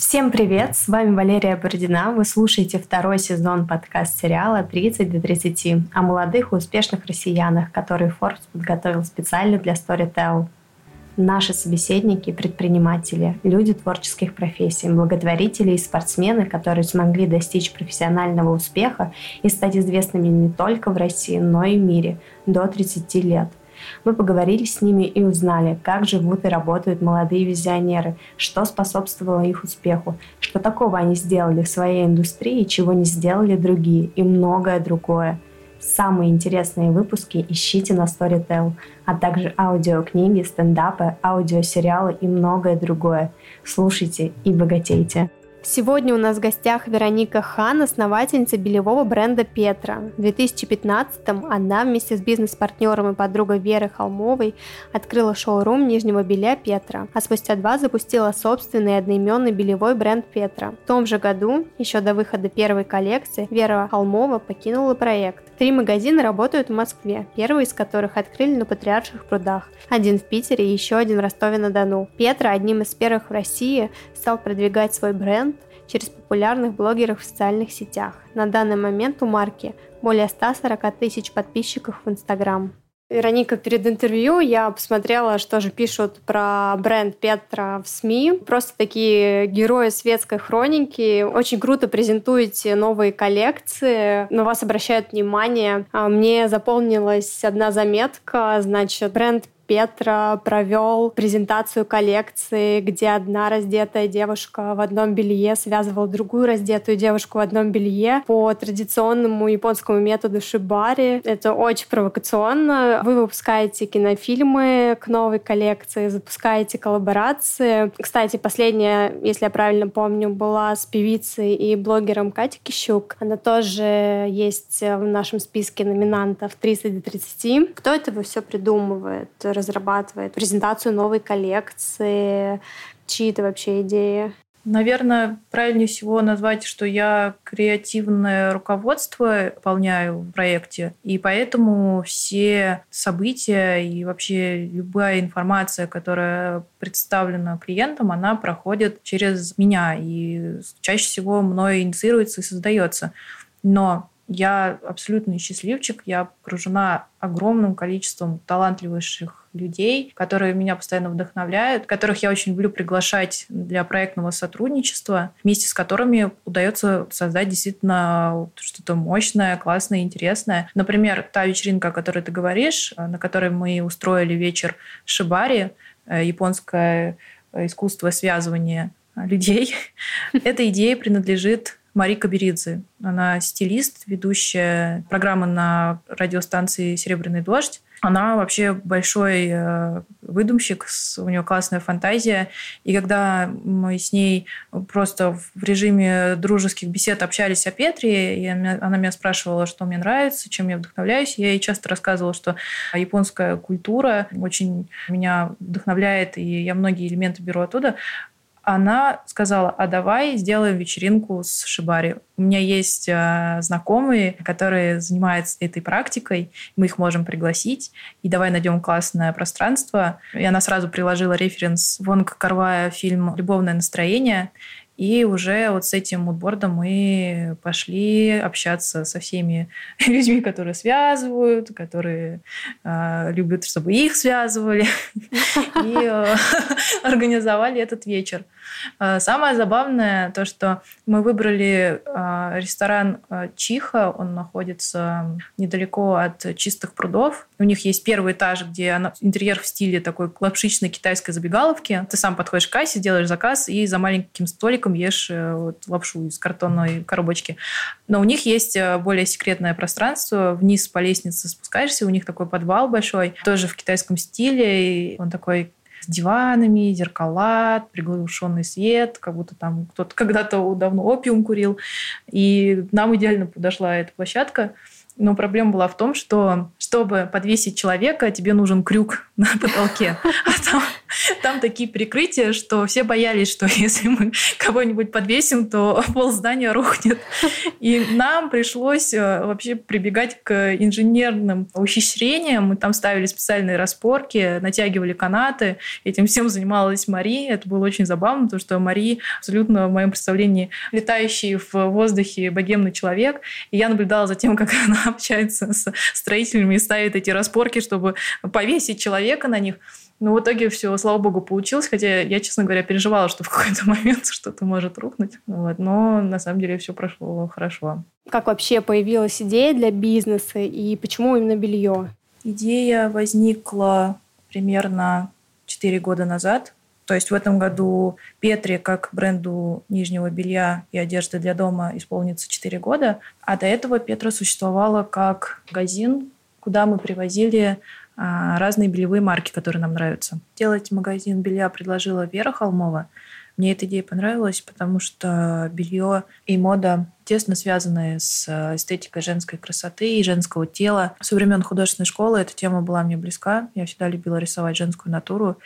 Всем привет! С вами Валерия Бородина. Вы слушаете второй сезон подкаст-сериала «30 до 30» о молодых и успешных россиянах, которые Forbes подготовил специально для Storytel. Наши собеседники – предприниматели, люди творческих профессий, благотворители и спортсмены, которые смогли достичь профессионального успеха и стать известными не только в России, но и в мире до 30 лет. Мы поговорили с ними и узнали, как живут и работают молодые визионеры, что способствовало их успеху, что такого они сделали в своей индустрии, чего не сделали другие и многое другое. Самые интересные выпуски ищите на Storytel, а также аудиокниги, стендапы, аудиосериалы и многое другое. Слушайте и богатейте. Сегодня у нас в гостях Вероника Хан, основательница белевого бренда Петра. В 2015-м она вместе с бизнес-партнером и подругой Веры Холмовой открыла шоурум нижнего белья Петра, а спустя два запустила собственный одноименный белевой бренд Петра. В том же году, еще до выхода первой коллекции, Вера Холмова покинула проект. Три магазина работают в Москве, первый из которых открыли на Патриарших прудах, один в Питере и еще один в Ростове-на-Дону. Петра одним из первых в России стал продвигать свой бренд через популярных блогеров в социальных сетях. На данный момент у марки более 140 тысяч подписчиков в Инстаграм. Вероника, перед интервью я посмотрела, что же пишут про бренд Петра в СМИ. Просто такие герои светской хроники. Очень круто презентуете новые коллекции, на вас обращают внимание. А мне запомнилась одна заметка, значит, бренд Петра провел презентацию коллекции, где одна раздетая девушка в одном белье связывала другую раздетую девушку в одном белье по традиционному японскому методу шибари. Это очень провокационно. Вы выпускаете кинофильмы к новой коллекции, запускаете коллаборации. Кстати, последняя, если я правильно помню, была с певицей и блогером Катей Кищук. Она тоже есть в нашем списке номинантов 30 до 30. Кто это вы все придумывает? Разрабатывает презентацию новой коллекции, чьи это вообще идеи? Наверное, правильнее всего назвать, что я креативное руководство выполняю в проекте, и поэтому все события и вообще любая информация, которая представлена клиентам, она проходит через меня, и чаще всего мной инициируется и создается. Но я абсолютный счастливчик, я окружена огромным количеством талантливейших людей, которые меня постоянно вдохновляют, которых я очень люблю приглашать для проектного сотрудничества, вместе с которыми удается создать действительно что-то мощное, классное, интересное. Например, та вечеринка, о которой ты говоришь, на которой мы устроили вечер шибари, э, японское искусство связывания людей. Эта идея принадлежит Марика Беридзе. Она стилист, ведущая программы на радиостанции «Серебряный дождь». Она вообще большой э, выдумщик, у нее классная фантазия. И когда мы с ней просто в режиме дружеских бесед общались о Петре, и она меня спрашивала, что мне нравится, чем я вдохновляюсь, я ей часто рассказывала, что японская культура очень меня вдохновляет, и я многие элементы беру оттуда она сказала, а давай сделаем вечеринку с Шибари. У меня есть э, знакомые, которые занимаются этой практикой, мы их можем пригласить, и давай найдем классное пространство. И она сразу приложила референс Вонг Карвая фильм «Любовное настроение», и уже вот с этим мудбордом мы пошли общаться со всеми людьми, которые связывают, которые э, любят, чтобы их связывали, и э, организовали этот вечер. Э, самое забавное то, что мы выбрали э, ресторан Чиха, он находится недалеко от чистых прудов. У них есть первый этаж, где интерьер в стиле такой лапшичной китайской забегаловки. Ты сам подходишь к кассе, делаешь заказ и за маленьким столиком ребенком ешь э, вот, лапшу из картонной коробочки. Но у них есть э, более секретное пространство. Вниз по лестнице спускаешься, у них такой подвал большой, тоже в китайском стиле. И он такой с диванами, зеркала, приглушенный свет, как будто там кто-то когда-то давно опиум курил. И нам идеально подошла эта площадка. Но проблема была в том, что чтобы подвесить человека, тебе нужен крюк на потолке. А там там такие перекрытия, что все боялись, что если мы кого-нибудь подвесим, то пол здания рухнет. И нам пришлось э, вообще прибегать к инженерным ухищрениям. Мы там ставили специальные распорки, натягивали канаты. Этим всем занималась Мари. Это было очень забавно, потому что Мари абсолютно в моем представлении летающий в воздухе богемный человек. И я наблюдала за тем, как она общается с строителями и ставит эти распорки, чтобы повесить человека на них. Но в итоге все, слава богу, получилось, хотя я, честно говоря, переживала, что в какой-то момент что-то может рухнуть. Вот. Но на самом деле все прошло хорошо. Как вообще появилась идея для бизнеса и почему именно белье? Идея возникла примерно 4 года назад. То есть в этом году Петре, как бренду нижнего белья и одежды для дома, исполнится 4 года. А до этого Петра существовала как магазин, куда мы привозили а, разные бельевые марки, которые нам нравятся. Делать магазин белья предложила Вера Холмова. Мне эта идея понравилась, потому что белье и мода тесно связаны с эстетикой женской красоты и женского тела. Со времен художественной школы эта тема была мне близка. Я всегда любила рисовать женскую натуру.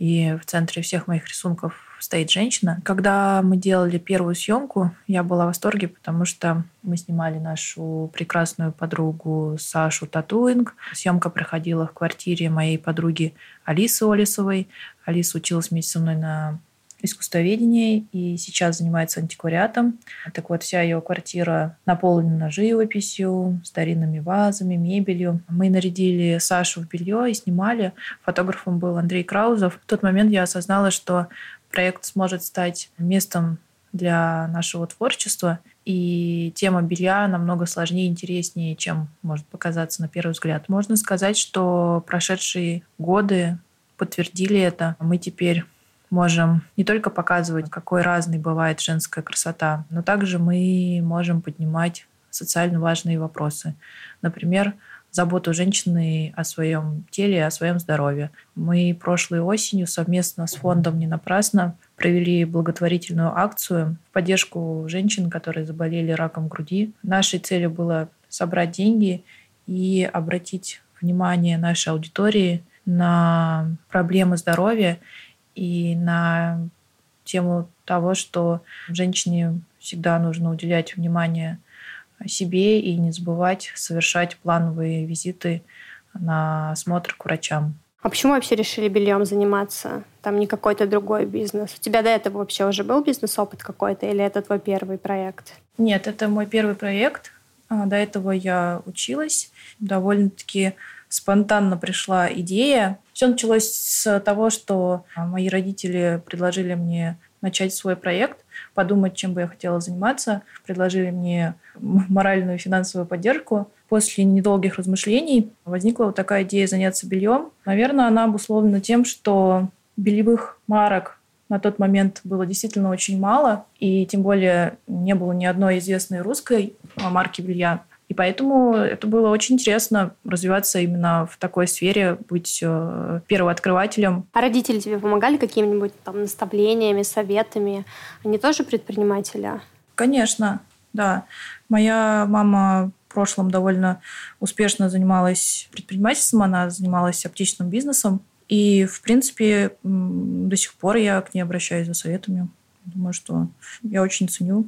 И в центре всех моих рисунков стоит женщина. Когда мы делали первую съемку, я была в восторге, потому что мы снимали нашу прекрасную подругу Сашу Татуинг. Съемка проходила в квартире моей подруги Алисы Олесовой. Алиса училась вместе со мной на искусствоведении и сейчас занимается антиквариатом. Так вот, вся ее квартира наполнена живописью, старинными вазами, мебелью. Мы нарядили Сашу в белье и снимали. Фотографом был Андрей Краузов. В тот момент я осознала, что проект сможет стать местом для нашего творчества. И тема белья намного сложнее и интереснее, чем может показаться на первый взгляд. Можно сказать, что прошедшие годы подтвердили это. Мы теперь можем не только показывать, какой разной бывает женская красота, но также мы можем поднимать социально важные вопросы. Например, заботу женщины о своем теле, о своем здоровье. Мы прошлой осенью совместно с фондом «Не напрасно» провели благотворительную акцию в поддержку женщин, которые заболели раком груди. Нашей целью было собрать деньги и обратить внимание нашей аудитории на проблемы здоровья и на тему того, что женщине всегда нужно уделять внимание себе и не забывать совершать плановые визиты на осмотр к врачам. А почему вообще решили бельем заниматься? Там не какой-то другой бизнес. У тебя до этого вообще уже был бизнес-опыт какой-то или это твой первый проект? Нет, это мой первый проект. А, до этого я училась. Довольно-таки спонтанно пришла идея. Все началось с того, что мои родители предложили мне начать свой проект, подумать, чем бы я хотела заниматься. Предложили мне моральную и финансовую поддержку. После недолгих размышлений возникла вот такая идея заняться бельем. Наверное, она обусловлена тем, что бельевых марок на тот момент было действительно очень мало, и тем более не было ни одной известной русской марки белья. И поэтому это было очень интересно развиваться именно в такой сфере, быть э, первооткрывателем. А родители тебе помогали какими-нибудь там наставлениями, советами? Они тоже предприниматели? Конечно, да. Моя мама в прошлом довольно успешно занималась предпринимательством, она занималась аптечным бизнесом. И, в принципе, до сих пор я к ней обращаюсь за советами. Думаю, что я очень ценю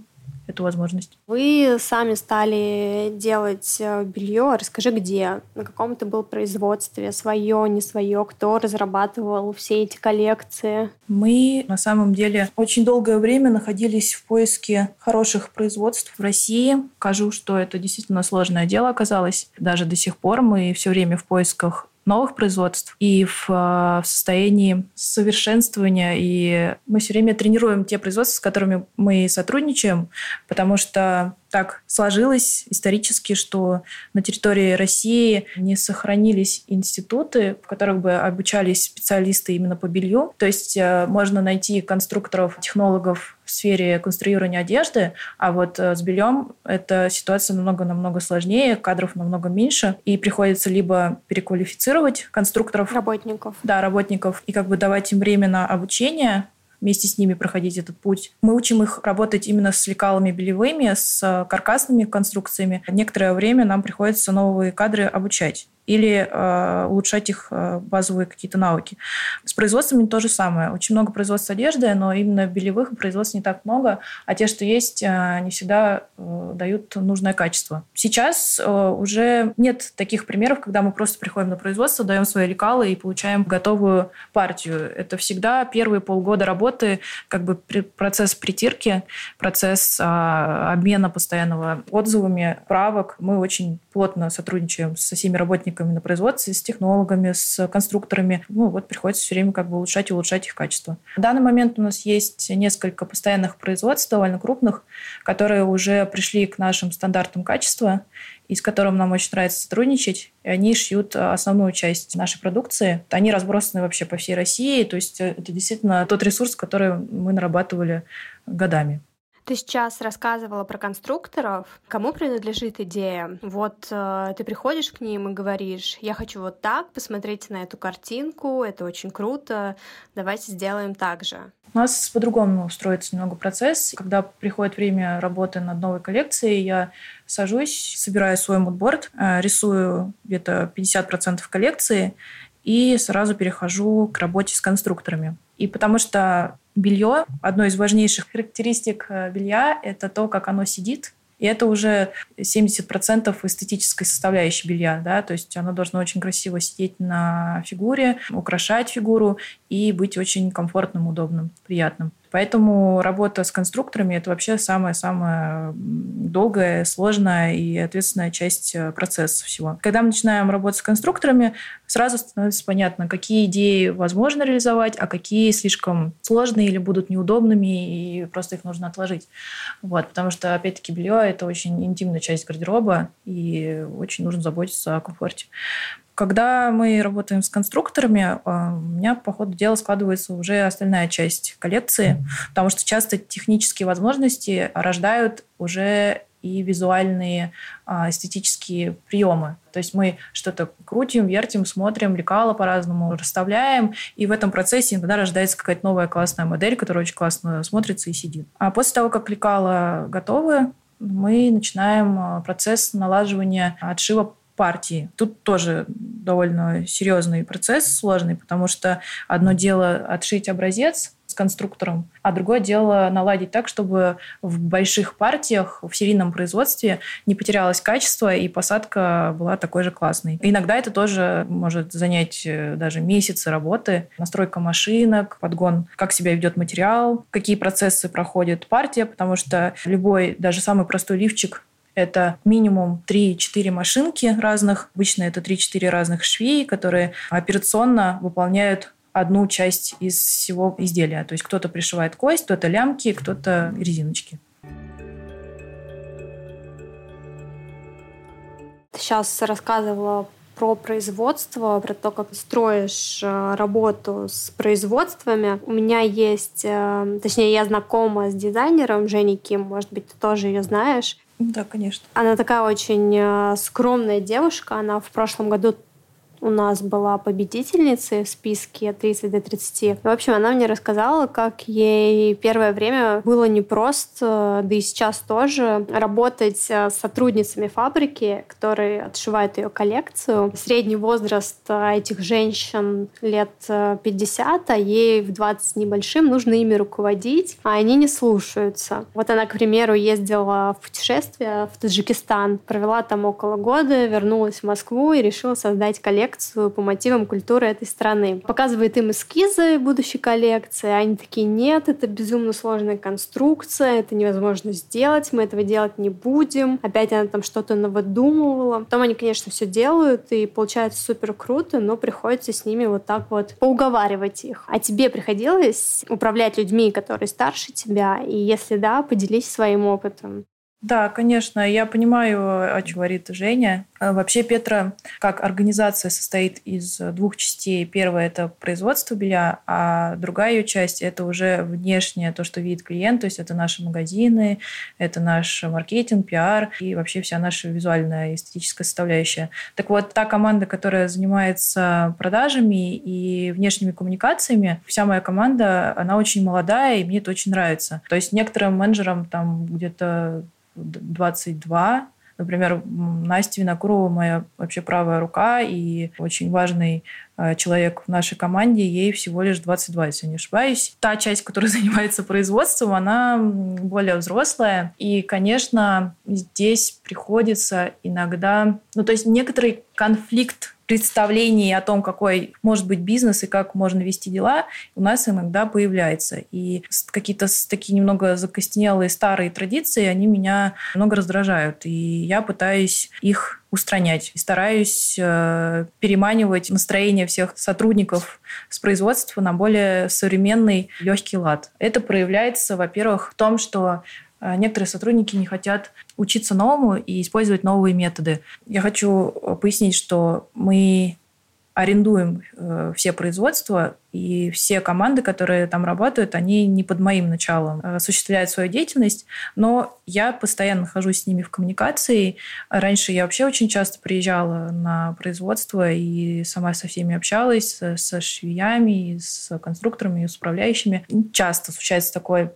эту возможность. Вы сами стали делать э, белье. Расскажи, где? На каком это был производстве? Свое, не свое? Кто разрабатывал все эти коллекции? Мы на самом деле очень долгое время находились в поиске хороших производств в России. Скажу, что это действительно сложное дело оказалось. Даже до сих пор мы все время в поисках новых производств и в, э, в состоянии совершенствования. И мы все время тренируем те производства, с которыми мы сотрудничаем, потому что так сложилось исторически, что на территории России не сохранились институты, в которых бы обучались специалисты именно по белью. То есть э, можно найти конструкторов, технологов в сфере конструирования одежды, а вот э, с бельем эта ситуация намного-намного сложнее, кадров намного меньше, и приходится либо переквалифицировать конструкторов. Работников. Да, работников, и как бы давать им время на обучение, вместе с ними проходить этот путь. Мы учим их работать именно с лекалами белевыми, с каркасными конструкциями. Некоторое время нам приходится новые кадры обучать. Или э, улучшать их э, базовые какие-то навыки. С производствами то же самое. Очень много производств одежды, но именно белевых производств не так много, а те, что есть, э, не всегда э, дают нужное качество. Сейчас э, уже нет таких примеров, когда мы просто приходим на производство, даем свои лекалы и получаем готовую партию. Это всегда первые полгода работы, как бы процесс притирки, процесс э, обмена постоянного отзывами, правок. Мы очень плотно сотрудничаем со всеми работниками на производстве, с технологами, с конструкторами. Ну, вот приходится все время как бы улучшать и улучшать их качество. В данный момент у нас есть несколько постоянных производств, довольно крупных, которые уже пришли к нашим стандартам качества, и с которым нам очень нравится сотрудничать. И они шьют основную часть нашей продукции. Они разбросаны вообще по всей России. То есть это действительно тот ресурс, который мы нарабатывали годами. Ты сейчас рассказывала про конструкторов. Кому принадлежит идея? Вот э, ты приходишь к ним и говоришь, я хочу вот так, посмотрите на эту картинку, это очень круто, давайте сделаем так же. У нас по-другому строится немного процесс. Когда приходит время работы над новой коллекцией, я сажусь, собираю свой мудборд, э, рисую где-то 50% коллекции и сразу перехожу к работе с конструкторами. И потому что белье, одно из важнейших характеристик э, белья, это то, как оно сидит, и это уже 70% эстетической составляющей белья. Да? То есть оно должно очень красиво сидеть на фигуре, украшать фигуру и быть очень комфортным, удобным, приятным. Поэтому работа с конструкторами – это вообще самая-самая долгая, сложная и ответственная часть э, процесса всего. Когда мы начинаем работать с конструкторами, сразу становится понятно, какие идеи возможно реализовать, а какие слишком сложные или будут неудобными, и просто их нужно отложить. Вот, потому что, опять-таки, белье – это очень интимная часть гардероба, и очень нужно заботиться о комфорте. Когда мы работаем с конструкторами, а, у меня, по ходу дела, складывается уже остальная часть коллекции, потому что часто технические возможности рождают уже и визуальные а, эстетические приемы. То есть мы что-то крутим, вертим, смотрим, лекала по-разному расставляем, и в этом процессе иногда рождается какая-то новая классная модель, которая очень классно смотрится и сидит. А после того, как лекала готовы, мы начинаем а, процесс налаживания отшива партии. Тут тоже довольно серьезный процесс, сложный, потому что одно дело отшить образец с конструктором, а другое дело наладить так, чтобы в больших партиях, в серийном производстве не потерялось качество и посадка была такой же классной. Иногда это тоже может занять э, даже месяцы работы. Настройка машинок, подгон, как себя ведет материал, какие процессы проходит партия, потому что любой, даже самый простой лифчик это минимум 3-4 машинки разных. Обычно это 3-4 разных швей, которые операционно выполняют одну часть из всего изделия. То есть кто-то пришивает кость, кто-то лямки, кто-то резиночки. Сейчас рассказывала про производство, про то, как строишь э, работу с производствами. У меня есть, э, точнее, я знакома с дизайнером Женей Ким, может быть, ты тоже ее знаешь. Да, конечно. Она такая очень э, скромная девушка. Она в прошлом году у нас была победительницей в списке 30 до 30. И, в общем, она мне рассказала, как ей первое время было непросто, да и сейчас тоже, работать э, с сотрудницами фабрики, которые отшивают ее коллекцию. Средний возраст э, этих женщин лет 50, э, а ей в 20 небольшим нужно ими руководить, а они не слушаются. Вот она, к примеру, ездила в путешествие в Таджикистан, провела там около года, вернулась в Москву и решила создать коллекцию коллекцию по мотивам культуры этой страны. Показывает им эскизы будущей коллекции, а они такие, нет, это безумно сложная конструкция, это невозможно сделать, мы этого делать не будем. Опять она там что-то навыдумывала. Потом они, конечно, все делают, и получается супер круто, но приходится с ними вот так вот поуговаривать их. А тебе приходилось управлять людьми, которые старше тебя? И если да, поделись своим опытом. Да, конечно, я понимаю, о чем говорит Женя. А вообще Петра как организация состоит из двух частей. Первая – это производство белья, а другая ее часть – это уже внешнее, то, что видит клиент, то есть это наши магазины, это наш маркетинг, пиар и вообще вся наша визуальная эстетическая составляющая. Так вот, та команда, которая занимается продажами и внешними коммуникациями, вся моя команда, она очень молодая, и мне это очень нравится. То есть некоторым менеджерам там где-то 22, Например, Настя Винокурова моя вообще правая рука и очень важный человек в нашей команде, ей всего лишь 22, если не ошибаюсь. Та часть, которая занимается производством, она более взрослая. И, конечно, здесь приходится иногда... Ну, то есть некоторый конфликт представлений о том, какой может быть бизнес и как можно вести дела, у нас иногда появляется. И какие-то такие немного закостенелые старые традиции, они меня много раздражают. И я пытаюсь их устранять. И стараюсь э, переманивать настроение всех сотрудников с производства на более современный легкий лад. Это проявляется, во-первых, в том, что э, некоторые сотрудники не хотят учиться новому и использовать новые методы. Я хочу э, пояснить, что мы арендуем э, все производства, и все команды, которые там работают, они не под моим началом э, осуществляют свою деятельность, но я постоянно нахожусь с ними в коммуникации. Раньше я вообще очень часто приезжала на производство и сама со всеми общалась, со, со швеями, с конструкторами, с управляющими. Часто случается такое,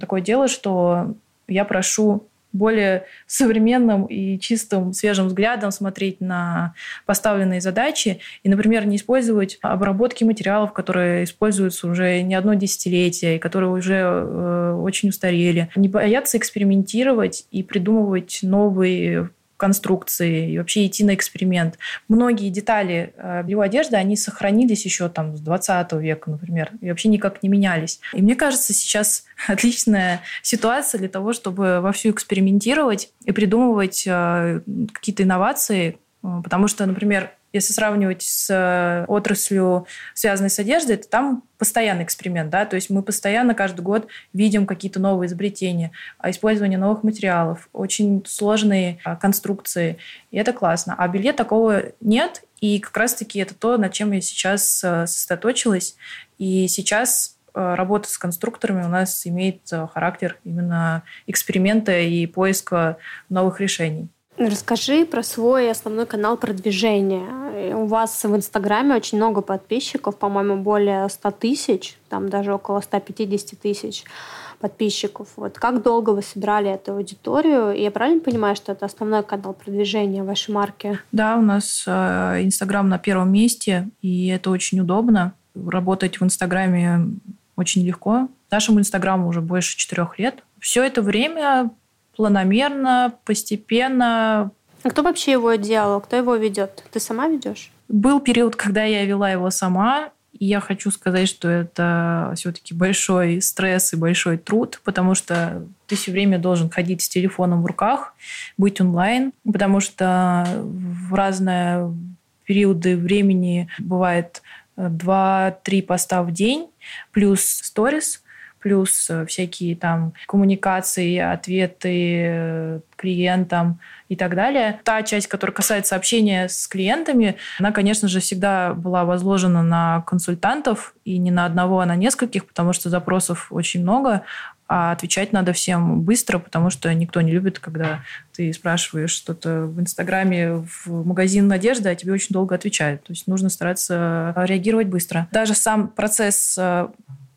такое дело, что я прошу более современным и чистым, свежим взглядом смотреть на поставленные задачи и, например, не использовать обработки материалов, которые используются уже не одно десятилетие и которые уже э, очень устарели. Не бояться экспериментировать и придумывать новые конструкции и вообще идти на эксперимент. Многие детали э, бельевой одежды, они сохранились еще там с 20 века, например, и вообще никак не менялись. И мне кажется, сейчас отличная ситуация для того, чтобы вовсю экспериментировать и придумывать э, какие-то инновации, э, потому что, например, если сравнивать с э, отраслью, связанной с одеждой, то там постоянный эксперимент, да, то есть мы постоянно каждый год видим какие-то новые изобретения, а, использование новых материалов, очень сложные а, конструкции, и это классно. А белье такого нет, и как раз-таки это то, над чем я сейчас э, сосредоточилась, и сейчас э, работа с конструкторами у нас имеет характер именно эксперимента и поиска новых решений. Расскажи про свой основной канал продвижения. У вас в Инстаграме очень много подписчиков, по-моему, более 100 тысяч, там даже около 150 тысяч подписчиков. Вот как долго вы собирали эту аудиторию? И я правильно понимаю, что это основной канал продвижения вашей марки? Да, у нас э, Инстаграм на первом месте, и это очень удобно. Работать в Инстаграме очень легко. Нашему Инстаграму уже больше четырех лет. Все это время планомерно, постепенно. А кто вообще его делал? Кто его ведет? Ты сама ведешь? Был период, когда я вела его сама, и я хочу сказать, что это все-таки большой стресс и большой труд, потому что ты все время должен ходить с телефоном в руках, быть онлайн, потому что в разные периоды времени бывает 2-3 поста в день, плюс сторис – плюс э, всякие там коммуникации, ответы э, клиентам и так далее. Та часть, которая касается общения с клиентами, она, конечно же, всегда была возложена на консультантов, и не на одного, а на нескольких, потому что запросов очень много, а отвечать надо всем быстро, потому что никто не любит, когда ты спрашиваешь что-то в Инстаграме, в магазин одежды, а тебе очень долго отвечают. То есть нужно стараться реагировать быстро. Даже сам процесс э,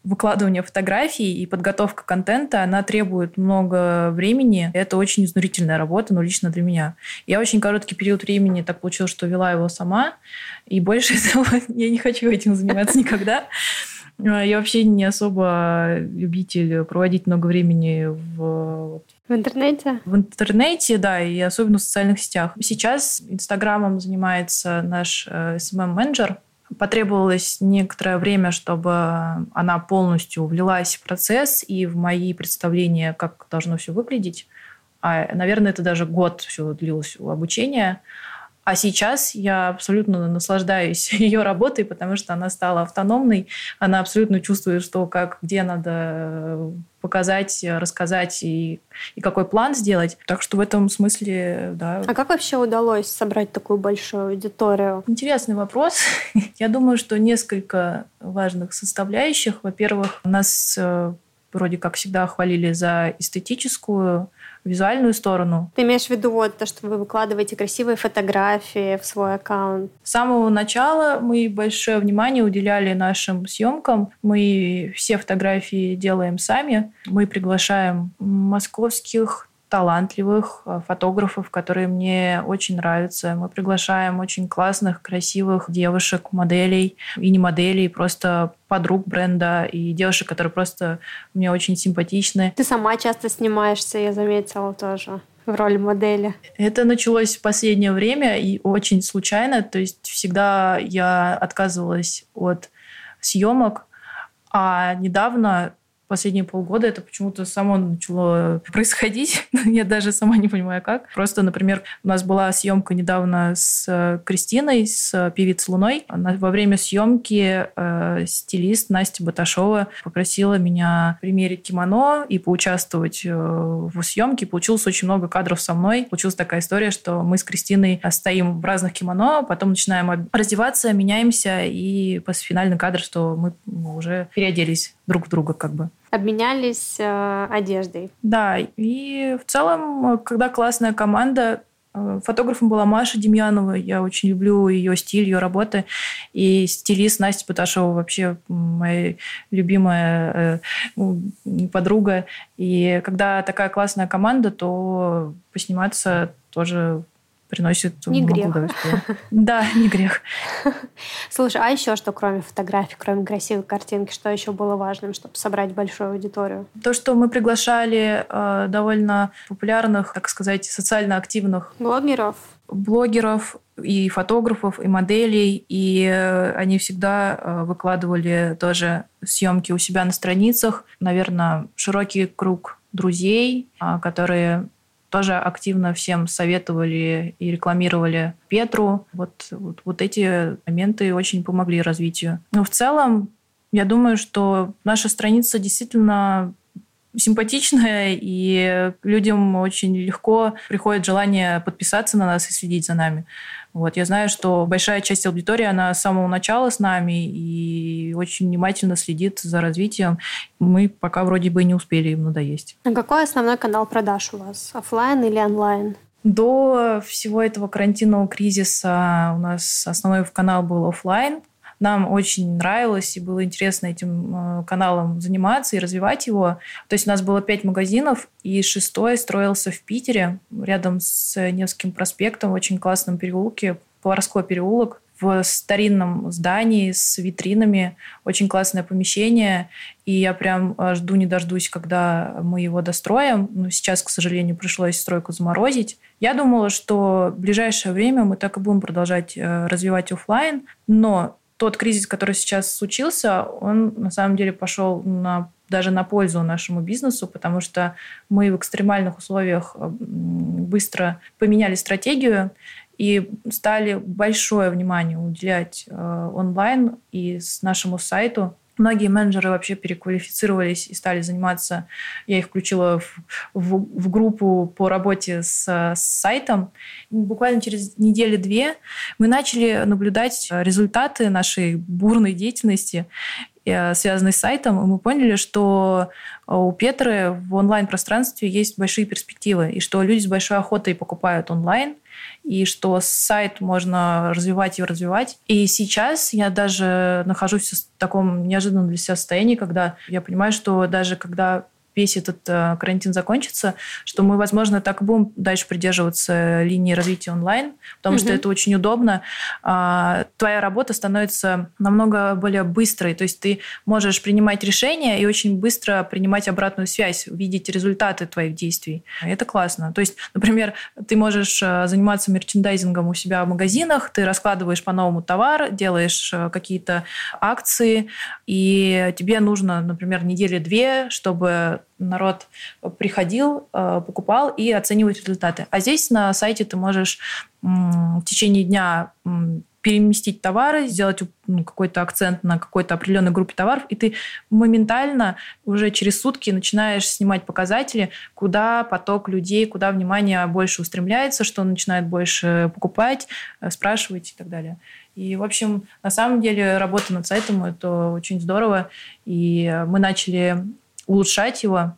выкладывание фотографий и подготовка контента, она требует много времени. Это очень изнурительная работа, но ну, лично для меня. Я очень короткий период времени так получилось, что вела его сама, и больше я не хочу этим заниматься никогда. Я вообще не особо любитель проводить много времени в в интернете? В интернете, да, и особенно в социальных сетях. Сейчас Инстаграмом занимается наш э, SMM-менеджер, Потребовалось некоторое время, чтобы она полностью влилась в процесс и в мои представления, как должно все выглядеть. А, наверное, это даже год все длилось обучение. А сейчас я абсолютно наслаждаюсь ее работой, потому что она стала автономной. Она абсолютно чувствует, что как, где надо показать, рассказать и, и какой план сделать. Так что в этом смысле, да. А как вообще удалось собрать такую большую аудиторию? Интересный вопрос. Я думаю, что несколько важных составляющих. Во-первых, нас э, вроде как всегда хвалили за эстетическую визуальную сторону. Ты имеешь в виду вот то, что вы выкладываете красивые фотографии в свой аккаунт? С самого начала мы большое внимание уделяли нашим съемкам. Мы все фотографии делаем сами. Мы приглашаем московских талантливых э, фотографов, которые мне очень нравятся. Мы приглашаем очень классных, красивых девушек, моделей и не моделей, просто подруг бренда и девушек, которые просто мне очень симпатичны. Ты сама часто снимаешься, я заметила тоже в роли модели? Это началось в последнее время и очень случайно. То есть всегда я отказывалась от съемок, а недавно последние полгода это почему-то само начало происходить. Я даже сама не понимаю, как. Просто, например, у нас была съемка недавно с э, Кристиной, с певицей Луной. Она, во время съемки э, стилист Настя Баташова попросила меня примерить кимоно и поучаствовать э, в съемке. Получилось очень много кадров со мной. Получилась такая история, что мы с Кристиной стоим в разных кимоно, потом начинаем раздеваться, меняемся, и после финальный кадр, что мы уже переоделись друг друга как бы обменялись э, одеждой. Да, и в целом, когда классная команда, э, Фотографом была Маша Демьянова. Я очень люблю ее стиль, ее работы. И стилист Настя Поташова вообще моя любимая э, подруга. И когда такая классная команда, то посниматься тоже приносит не грех. Да, не грех. Слушай, а еще что, кроме фотографий, кроме красивой картинки, что еще было важным, чтобы собрать большую аудиторию? То, что мы приглашали э, довольно популярных, так сказать, социально активных блогеров, блогеров и фотографов, и моделей, и э, они всегда э, выкладывали тоже съемки у себя на страницах. Наверное, широкий круг друзей, а, которые тоже активно всем советовали и рекламировали Петру. Вот, вот, вот эти моменты очень помогли развитию. Но в целом, я думаю, что наша страница действительно симпатичная, и людям очень легко приходит желание подписаться на нас и следить за нами. Вот. Я знаю, что большая часть аудитории, она с самого начала с нами и очень внимательно следит за развитием. Мы пока вроде бы не успели им надоесть. А какой основной канал продаж у вас? Офлайн или онлайн? До всего этого карантинного кризиса у нас основной канал был офлайн. Нам очень нравилось и было интересно этим э, каналом заниматься и развивать его. То есть у нас было пять магазинов, и шестой строился в Питере, рядом с Невским проспектом, в очень классном переулке, Поварской переулок в старинном здании с витринами. Очень классное помещение. И я прям э, жду не дождусь, когда мы его достроим. Но сейчас, к сожалению, пришлось стройку заморозить. Я думала, что в ближайшее время мы так и будем продолжать э, развивать офлайн, но тот кризис, который сейчас случился, он на самом деле пошел на даже на пользу нашему бизнесу, потому что мы в экстремальных условиях быстро поменяли стратегию и стали большое внимание уделять э, онлайн и с нашему сайту. Многие менеджеры вообще переквалифицировались и стали заниматься. Я их включила в, в, в группу по работе с, с сайтом. Буквально через недели-две мы начали наблюдать результаты нашей бурной деятельности э, связанной с сайтом, и мы поняли, что у Петры в онлайн-пространстве есть большие перспективы, и что люди с большой охотой покупают онлайн, и что сайт можно развивать и развивать. И сейчас я даже нахожусь в таком неожиданном для себя состоянии, когда я понимаю, что даже когда весь этот э, карантин закончится, что мы, возможно, так и будем дальше придерживаться линии развития онлайн, потому mm-hmm. что это очень удобно. А, твоя работа становится намного более быстрой, то есть ты можешь принимать решения и очень быстро принимать обратную связь, видеть результаты твоих действий. Это классно. То есть, например, ты можешь э, заниматься мерчендайзингом у себя в магазинах, ты раскладываешь по-новому товар, делаешь э, какие-то акции, и тебе нужно, например, недели две, чтобы народ приходил, э, покупал и оценивать результаты. А здесь на сайте ты можешь в течение дня переместить товары, сделать ну, какой-то акцент на какой-то определенной группе товаров, и ты моментально уже через сутки начинаешь снимать показатели, куда поток людей, куда внимание больше устремляется, что начинает больше покупать, э, спрашивать и так далее. И, в общем, на самом деле работа над сайтом – это очень здорово. И мы начали улучшать его.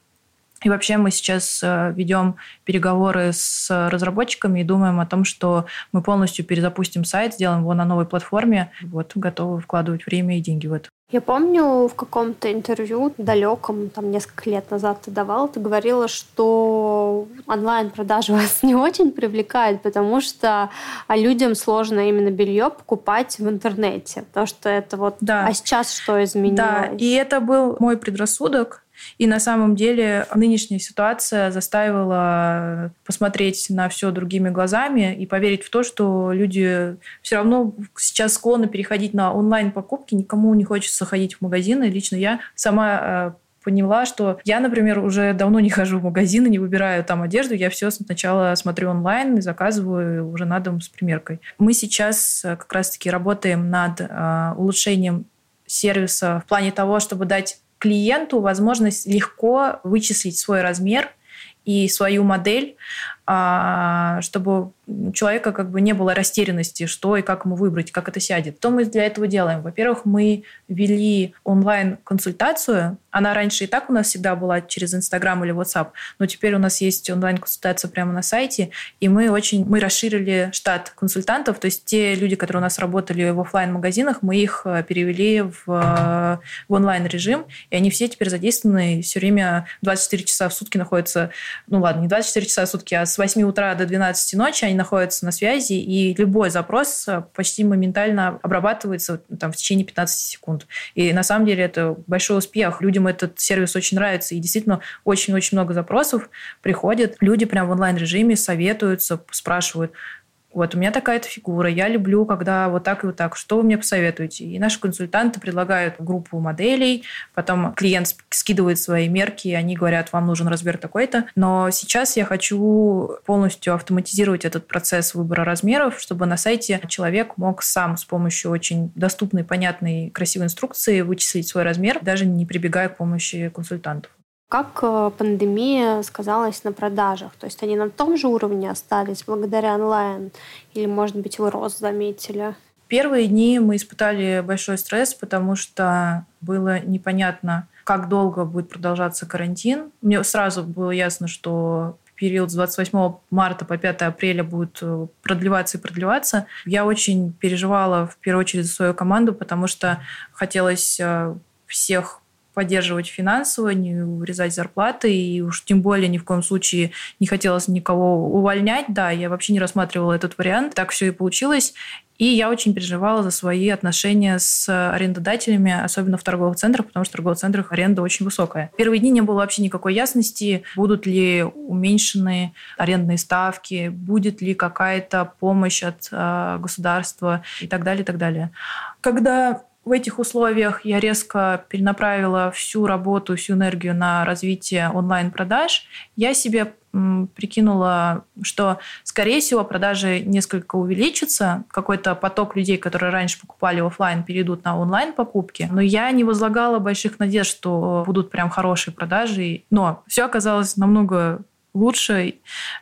И вообще мы сейчас э, ведем переговоры с разработчиками и думаем о том, что мы полностью перезапустим сайт, сделаем его на новой платформе. Вот, готовы вкладывать время и деньги в это. Я помню в каком-то интервью далеком, там несколько лет назад ты давал, ты говорила, что онлайн-продажи вас не очень привлекают, потому что а, людям сложно именно белье покупать в интернете, потому что это вот... Да. А сейчас что изменилось? Да, и это был мой предрассудок, и на самом деле нынешняя ситуация заставила посмотреть на все другими глазами и поверить в то, что люди все равно сейчас склонны переходить на онлайн-покупки. Никому не хочется ходить в магазины. Лично я сама э, поняла, что я, например, уже давно не хожу в магазины, не выбираю там одежду, я все сначала смотрю онлайн и заказываю уже на дом с примеркой. Мы сейчас э, как раз-таки работаем над э, улучшением сервиса в плане того, чтобы дать клиенту возможность легко вычислить свой размер и свою модель, а, чтобы у человека как бы не было растерянности, что и как ему выбрать, как это сядет. Что мы для этого делаем? Во-первых, мы ввели онлайн-консультацию. Она раньше и так у нас всегда была через Инстаграм или WhatsApp, но теперь у нас есть онлайн-консультация прямо на сайте, и мы очень мы расширили штат консультантов, то есть те люди, которые у нас работали в офлайн магазинах мы их э, перевели в, в онлайн-режим, и они все теперь задействованы все время 24 часа в сутки находятся, ну ладно, не 24 часа в сутки, а с 8 утра до 12 ночи они находятся на связи, и любой запрос э, почти моментально обрабатывается там, в течение 15 секунд. И на самом деле это большой успех. Людям этот сервис очень нравится, и действительно очень-очень много запросов приходит. Люди прямо в онлайн-режиме советуются, спрашивают, вот у меня такая-то фигура, я люблю, когда вот так и вот так, что вы мне посоветуете? И наши консультанты предлагают группу моделей, потом клиент скидывает свои мерки, и они говорят, вам нужен размер такой-то. Но сейчас я хочу полностью автоматизировать этот процесс выбора размеров, чтобы на сайте человек мог сам с помощью очень доступной, понятной, красивой инструкции вычислить свой размер, даже не прибегая к помощи консультантов. Как э, пандемия сказалась на продажах? То есть они на том же уровне остались благодаря онлайн? Или, может быть, вы рост заметили? Первые дни мы испытали большой стресс, потому что было непонятно, как долго будет продолжаться карантин. Мне сразу было ясно, что период с 28 марта по 5 апреля будет э, продлеваться и продлеваться. Я очень переживала в первую очередь за свою команду, потому что хотелось э, всех поддерживать финансово, не урезать зарплаты, и уж тем более ни в коем случае не хотелось никого увольнять. Да, я вообще не рассматривала этот вариант. Так все и получилось. И я очень переживала за свои отношения с арендодателями, особенно в торговых центрах, потому что в торговых центрах аренда очень высокая. Первые дни не было вообще никакой ясности, будут ли уменьшены арендные ставки, будет ли какая-то помощь от э, государства и так далее, и так далее. Когда в этих условиях я резко перенаправила всю работу, всю энергию на развитие онлайн-продаж. Я себе прикинула, что, скорее всего, продажи несколько увеличатся, какой-то поток людей, которые раньше покупали офлайн, перейдут на онлайн-покупки. Но я не возлагала больших надежд, что будут прям хорошие продажи. Но все оказалось намного лучше,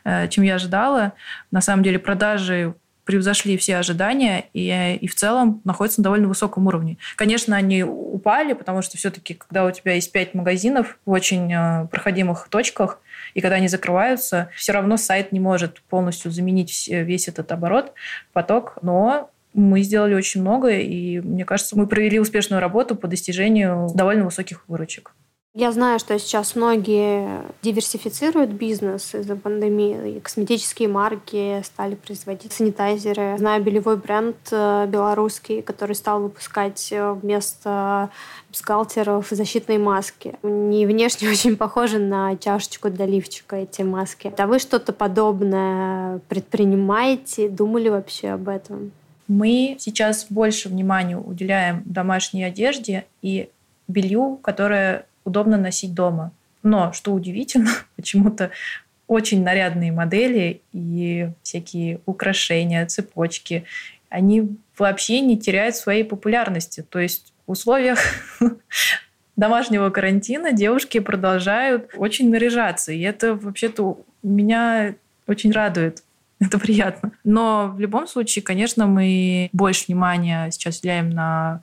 э, чем я ожидала. На самом деле продажи превзошли все ожидания и, и в целом находятся на довольно высоком уровне. Конечно, они упали, потому что все-таки, когда у тебя есть пять магазинов в очень э, проходимых точках, и когда они закрываются, все равно сайт не может полностью заменить весь этот оборот, поток, но мы сделали очень много, и мне кажется, мы провели успешную работу по достижению довольно высоких выручек. Я знаю, что сейчас многие диверсифицируют бизнес из-за пандемии. И косметические марки стали производить санитайзеры. Знаю белевой бренд э, белорусский, который стал выпускать э, вместо бюстгальтеров защитные маски. Они внешне очень похожи на чашечку для лифчика, эти маски. А вы что-то подобное предпринимаете? Думали вообще об этом? Мы сейчас больше внимания уделяем домашней одежде и белью, которое удобно носить дома. Но, что удивительно, почему-то очень нарядные модели и всякие украшения, цепочки, они вообще не теряют своей популярности. То есть в условиях домашнего карантина девушки продолжают очень наряжаться. И это вообще-то меня очень радует. Это приятно. Но в любом случае, конечно, мы больше внимания сейчас уделяем на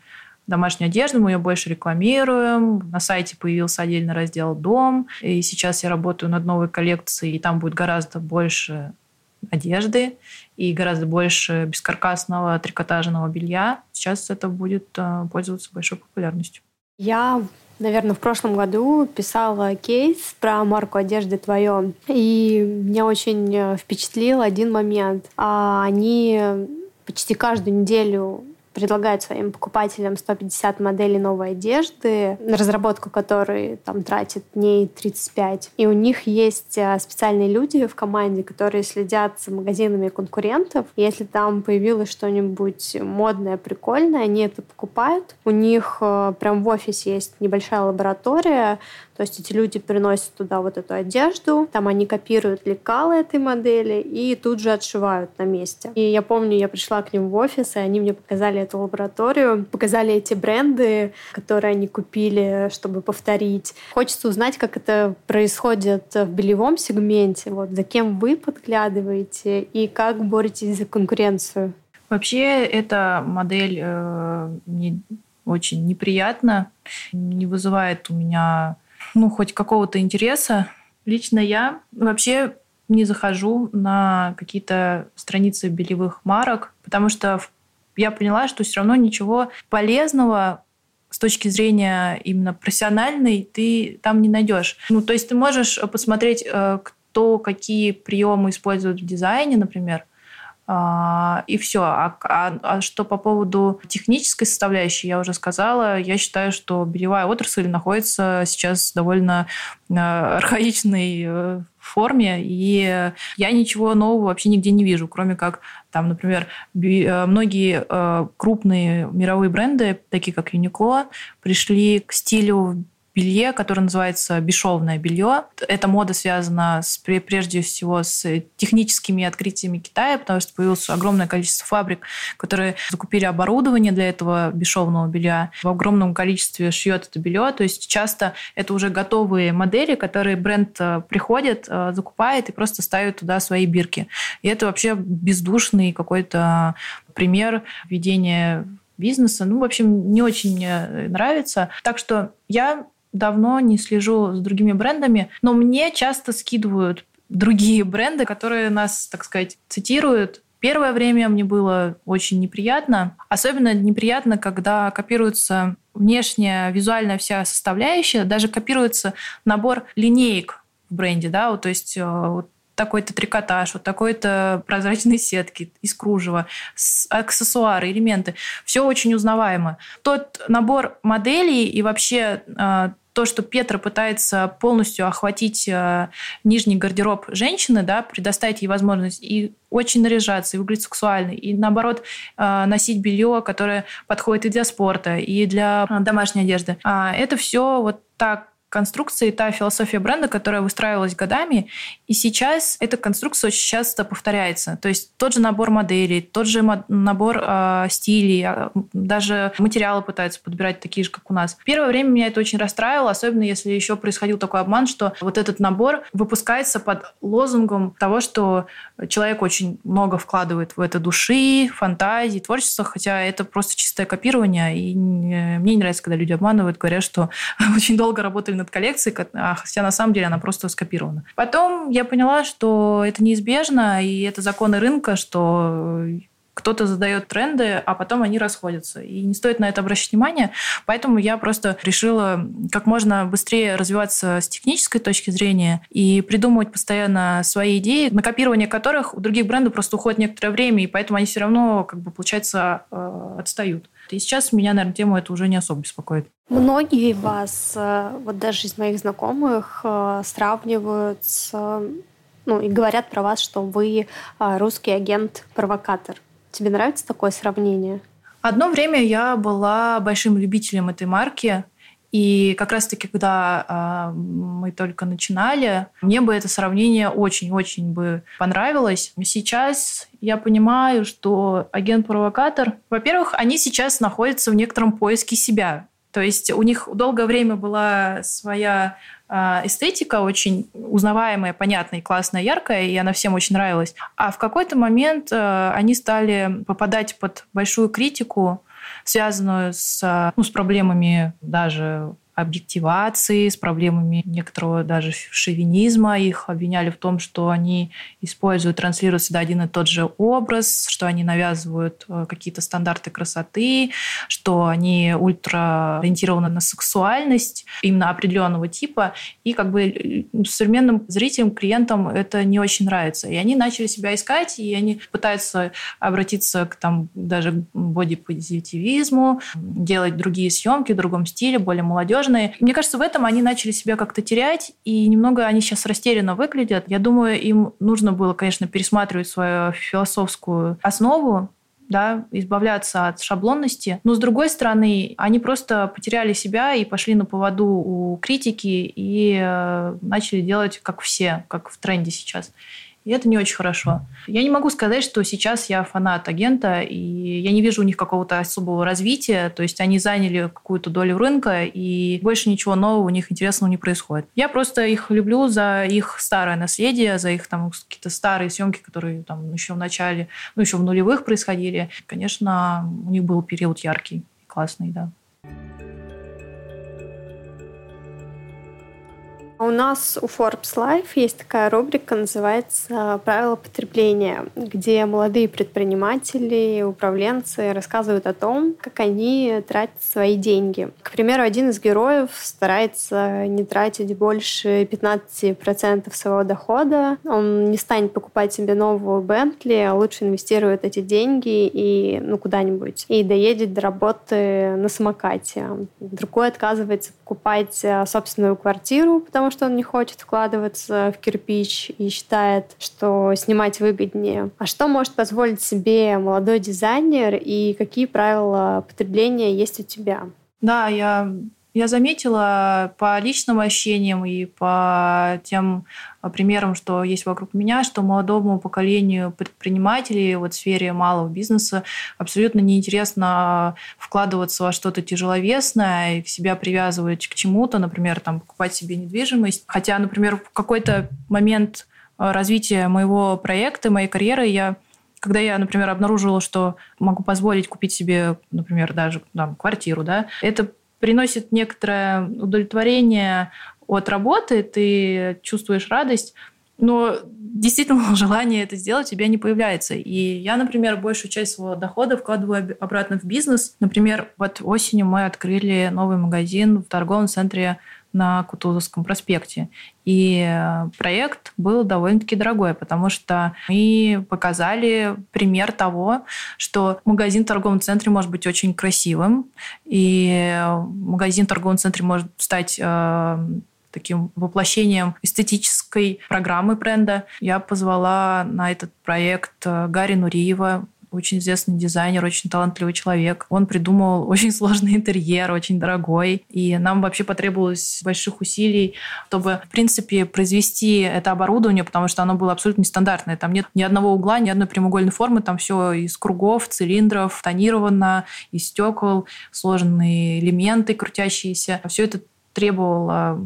домашнюю одежду, мы ее больше рекламируем. На сайте появился отдельный раздел «Дом». И сейчас я работаю над новой коллекцией, и там будет гораздо больше одежды и гораздо больше бескаркасного трикотажного белья. Сейчас это будет э, пользоваться большой популярностью. Я наверное, в прошлом году писала кейс про марку одежды «Твое». И меня очень э, впечатлил один момент. А они почти каждую неделю предлагают своим покупателям 150 моделей новой одежды, на разработку которой там тратит дней 35. И у них есть э, специальные люди в команде, которые следят за магазинами конкурентов. Если там появилось что-нибудь модное, прикольное, они это покупают. У них э, прям в офисе есть небольшая лаборатория, то есть эти люди приносят туда вот эту одежду, там они копируют лекалы этой модели и тут же отшивают на месте. И я помню, я пришла к ним в офис, и они мне показали эту лабораторию, показали эти бренды, которые они купили, чтобы повторить. Хочется узнать, как это происходит в белевом сегменте, вот за кем вы подглядываете и как боретесь за конкуренцию. Вообще, эта модель э, мне очень неприятна, не вызывает у меня ну, хоть какого-то интереса. Лично я вообще не захожу на какие-то страницы белевых марок, потому что я поняла, что все равно ничего полезного с точки зрения именно профессиональной ты там не найдешь. Ну, то есть ты можешь посмотреть, э, кто какие приемы использует в дизайне, например, и все. А, а, а что по поводу технической составляющей, я уже сказала, я считаю, что бельевая отрасль находится сейчас довольно э, архаичной э, форме, и я ничего нового вообще нигде не вижу, кроме как там, например, э, многие крупные мировые бренды, такие как Uniqlo, пришли к стилю белье, которое называется бесшовное белье. Эта мода связана с, прежде всего с техническими открытиями Китая, потому что появилось огромное количество фабрик, которые закупили оборудование для этого бесшовного белья. В огромном количестве шьет это белье. То есть часто это уже готовые модели, которые бренд э, приходит, э, закупает и просто ставит туда свои бирки. И это вообще бездушный какой-то пример ведения бизнеса. Ну, в общем, не очень мне нравится. Так что я давно не слежу с другими брендами, но мне часто скидывают другие бренды, которые нас, так сказать, цитируют. Первое время мне было очень неприятно. Особенно неприятно, когда копируется внешняя визуальная вся составляющая, даже копируется набор линеек в бренде, да, вот, то есть э, вот такой-то трикотаж, вот такой-то прозрачные сетки из кружева, аксессуары, элементы. Все очень узнаваемо. Тот набор моделей и вообще э, то, что Петра пытается полностью охватить э, нижний гардероб женщины, да, предоставить ей возможность и очень наряжаться, и выглядеть сексуально, и наоборот э, носить белье, которое подходит и для спорта, и для э, домашней одежды. А это все вот так конструкция и та философия бренда, которая выстраивалась годами, и сейчас эта конструкция очень часто повторяется. То есть тот же набор моделей, тот же набор э, стилей, э, даже материалы пытаются подбирать такие же, как у нас. Первое время меня это очень расстраивало, особенно если еще происходил такой обман, что вот этот набор выпускается под лозунгом того, что человек очень много вкладывает в это души, фантазии, творчества, хотя это просто чистое копирование, и мне не нравится, когда люди обманывают, говорят, что очень долго работали над коллекцией, а хотя на самом деле она просто скопирована. Потом я поняла, что это неизбежно, и это законы рынка, что кто-то задает тренды, а потом они расходятся. И не стоит на это обращать внимание. Поэтому я просто решила как можно быстрее развиваться с технической точки зрения и придумывать постоянно свои идеи, на копирование которых у других брендов просто уходит некоторое время, и поэтому они все равно, как бы, получается, э, отстают. И сейчас меня, наверное, тему это уже не особо беспокоит. Многие вас, э, вот даже из моих знакомых, э, сравнивают с ну, и говорят про вас, что вы русский агент-провокатор. Тебе нравится такое сравнение? Одно время я была большим любителем этой марки. И как раз-таки, когда э, мы только начинали, мне бы это сравнение очень-очень бы понравилось. Сейчас я понимаю, что агент-провокатор, во-первых, они сейчас находятся в некотором поиске себя. То есть у них долгое время была своя а, эстетика очень узнаваемая, понятная, классная, яркая, и она всем очень нравилась. А в какой-то момент э, они стали попадать под большую критику связанную с, ну, с проблемами даже объективации, с проблемами некоторого даже шовинизма. Их обвиняли в том, что они используют, транслируют всегда один и тот же образ, что они навязывают э, какие-то стандарты красоты, что они ультра ориентированы на сексуальность именно определенного типа. И как бы э, современным зрителям, клиентам это не очень нравится. И они начали себя искать, и они пытаются обратиться к там даже бодипозитивизму, делать другие съемки в другом стиле, более молодежные сложные. Мне кажется, в этом они начали себя как-то терять, и немного они сейчас растерянно выглядят. Я думаю, им нужно было, конечно, пересматривать свою философскую основу, да, избавляться от шаблонности. Но с другой стороны, они просто потеряли себя и пошли на поводу у критики и э, начали делать как все, как в тренде сейчас. И это не очень хорошо. Я не могу сказать, что сейчас я фанат агента, и я не вижу у них какого-то особого развития. То есть они заняли какую-то долю рынка, и больше ничего нового у них интересного не происходит. Я просто их люблю за их старое наследие, за их там какие-то старые съемки, которые там еще в начале, ну еще в нулевых происходили. Конечно, у них был период яркий, классный, да. У нас у Forbes Life есть такая рубрика, называется «Правила потребления», где молодые предприниматели, управленцы рассказывают о том, как они тратят свои деньги. К примеру, один из героев старается не тратить больше 15% своего дохода. Он не станет покупать себе новую Бентли, а лучше инвестирует эти деньги и ну, куда-нибудь и доедет до работы на самокате. Другой отказывается покупать э, собственную квартиру, потому что он не хочет вкладываться в кирпич и считает, что снимать выгоднее. А что может позволить себе молодой дизайнер и какие правила потребления есть у тебя? Да, я я заметила по личным ощущениям и по тем а, примерам, что есть вокруг меня, что молодому поколению предпринимателей вот в сфере малого бизнеса абсолютно неинтересно вкладываться во что-то тяжеловесное и себя привязывать к чему-то, например, там, покупать себе недвижимость. Хотя, например, в какой-то момент а, развития моего проекта, моей карьеры я когда я, например, обнаружила, что могу позволить купить себе, например, даже там, квартиру, да, это приносит некоторое удовлетворение от работы, ты чувствуешь радость, но действительно желание это сделать у тебя не появляется. И я, например, большую часть своего дохода вкладываю обратно в бизнес. Например, вот осенью мы открыли новый магазин в торговом центре на Кутузовском проспекте. И проект был довольно-таки дорогой, потому что мы показали пример того, что магазин в торговом центре может быть очень красивым, и магазин в торговом центре может стать э, таким воплощением эстетической программы бренда. Я позвала на этот проект э, Гарри Нуриева, очень известный дизайнер, очень талантливый человек. Он придумал очень сложный интерьер, очень дорогой. И нам вообще потребовалось больших усилий, чтобы, в принципе, произвести это оборудование, потому что оно было абсолютно нестандартное. Там нет ни одного угла, ни одной прямоугольной формы. Там все из кругов, цилиндров, тонировано, из стекол, сложенные элементы крутящиеся. Все это требовало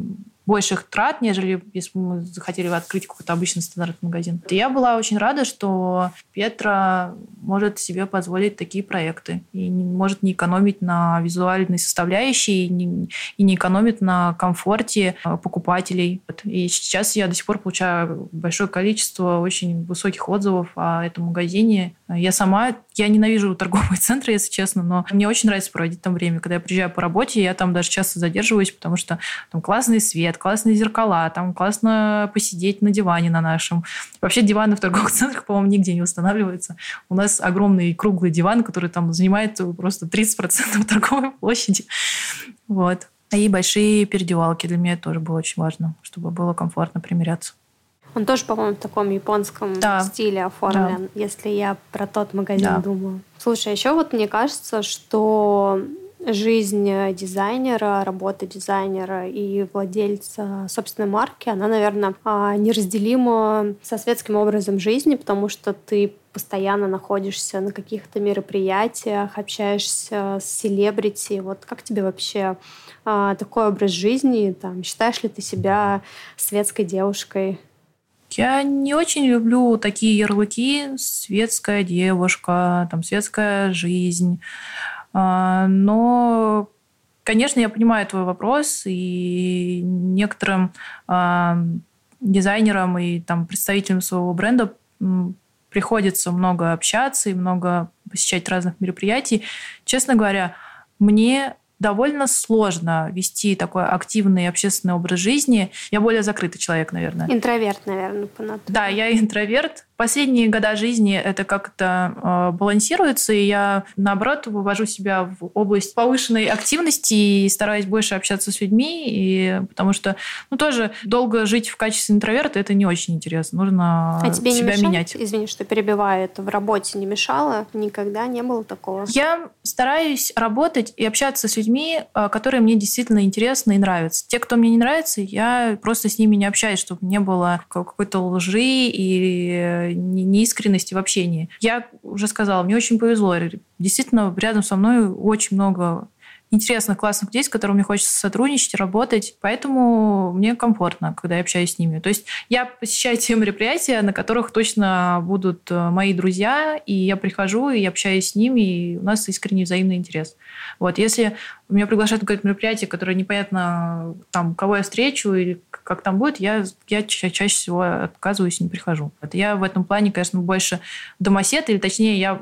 больших трат, нежели если бы мы захотели открыть какой-то обычный стандартный магазин. Я была очень рада, что Петра может себе позволить такие проекты и не, может не экономить на визуальной составляющей и не, и не экономит на комфорте э, покупателей. И сейчас я до сих пор получаю большое количество очень высоких отзывов о этом магазине. Я сама, я ненавижу торговые центры, если честно, но мне очень нравится проводить там время. Когда я приезжаю по работе, я там даже часто задерживаюсь, потому что там классный свет, классные зеркала, там классно посидеть на диване на нашем. Вообще диваны в торговых центрах, по-моему, нигде не устанавливаются. У нас огромный круглый диван, который там занимает просто 30% торговой площади. Вот. И большие переодевалки. Для меня тоже было очень важно, чтобы было комфортно примеряться. Он тоже, по-моему, в таком японском да. стиле оформлен, да. если я про тот магазин да. думаю. Слушай, еще вот мне кажется, что жизнь дизайнера, работа дизайнера и владельца собственной марки, она, наверное, а, неразделима со светским образом жизни, потому что ты постоянно находишься на каких-то мероприятиях, общаешься с селебрити. Вот как тебе вообще а, такой образ жизни? Там, считаешь ли ты себя светской девушкой? Я не очень люблю такие ярлыки «светская девушка», там «светская жизнь». А, но, конечно, я понимаю твой вопрос, и некоторым а, дизайнерам и там, представителям своего бренда приходится много общаться и много посещать разных мероприятий. Честно говоря, мне довольно сложно вести такой активный общественный образ жизни. Я более закрытый человек, наверное. Интроверт, наверное, по натуре. Да, я интроверт. Последние года жизни это как-то э, балансируется, и я, наоборот, вывожу себя в область повышенной активности и стараюсь больше общаться с людьми, и, потому что, ну, тоже долго жить в качестве интроверта это не очень интересно. Нужно а тебе себя не мешает? менять. Извини, что перебиваю, это в работе не мешало? Никогда не было такого? Я стараюсь работать и общаться с людьми, э, которые мне действительно интересны и нравятся. Те, кто мне не нравится, я просто с ними не общаюсь, чтобы не было какой-то лжи и неискренности в общении. Я уже сказала, мне очень повезло. Действительно, рядом со мной очень много интересных, классных людей, с которыми хочется сотрудничать, работать. Поэтому мне комфортно, когда я общаюсь с ними. То есть я посещаю те мероприятия, на которых точно будут э, мои друзья, и я прихожу и общаюсь с ними, и у нас искренний взаимный интерес. Вот, если меня приглашают на какое-то мероприятие, которое непонятно, там, кого я встречу или как там будет, я, я ча- чаще всего отказываюсь и не прихожу. Это я в этом плане, конечно, больше домосед, или точнее, я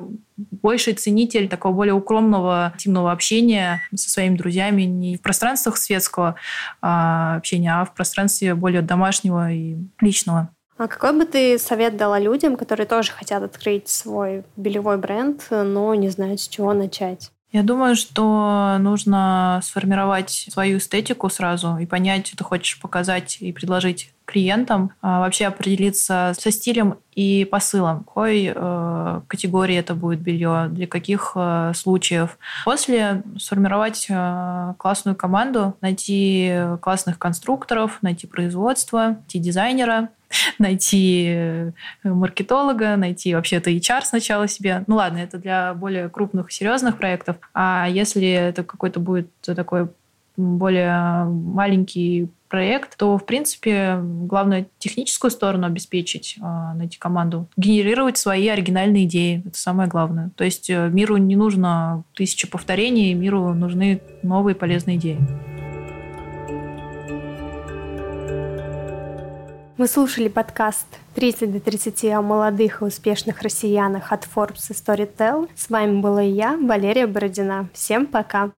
больше ценитель такого более укромного, интимного общения со своими друзьями не в пространствах светского а, общения, а в пространстве более домашнего и личного. А какой бы ты совет дала людям, которые тоже хотят открыть свой белевой бренд, но не знают, с чего начать? Я думаю, что нужно сформировать свою эстетику сразу и понять, что ты хочешь показать и предложить клиентам, а вообще определиться со стилем и посылом, какой э, категории это будет белье, для каких э, случаев. После сформировать э, классную команду, найти классных конструкторов, найти производство, найти дизайнера, найти э, маркетолога, найти вообще-то HR сначала себе. Ну ладно, это для более крупных, серьезных проектов. А если это какой-то будет такой более маленький проект, то, в принципе, главное техническую сторону обеспечить, а, найти команду, генерировать свои оригинальные идеи. Это самое главное. То есть э, миру не нужно тысяча повторений, миру нужны новые полезные идеи. Вы слушали подкаст 30 до 30 о молодых и успешных россиянах от Forbes и Storytel. С вами была я, Валерия Бородина. Всем пока!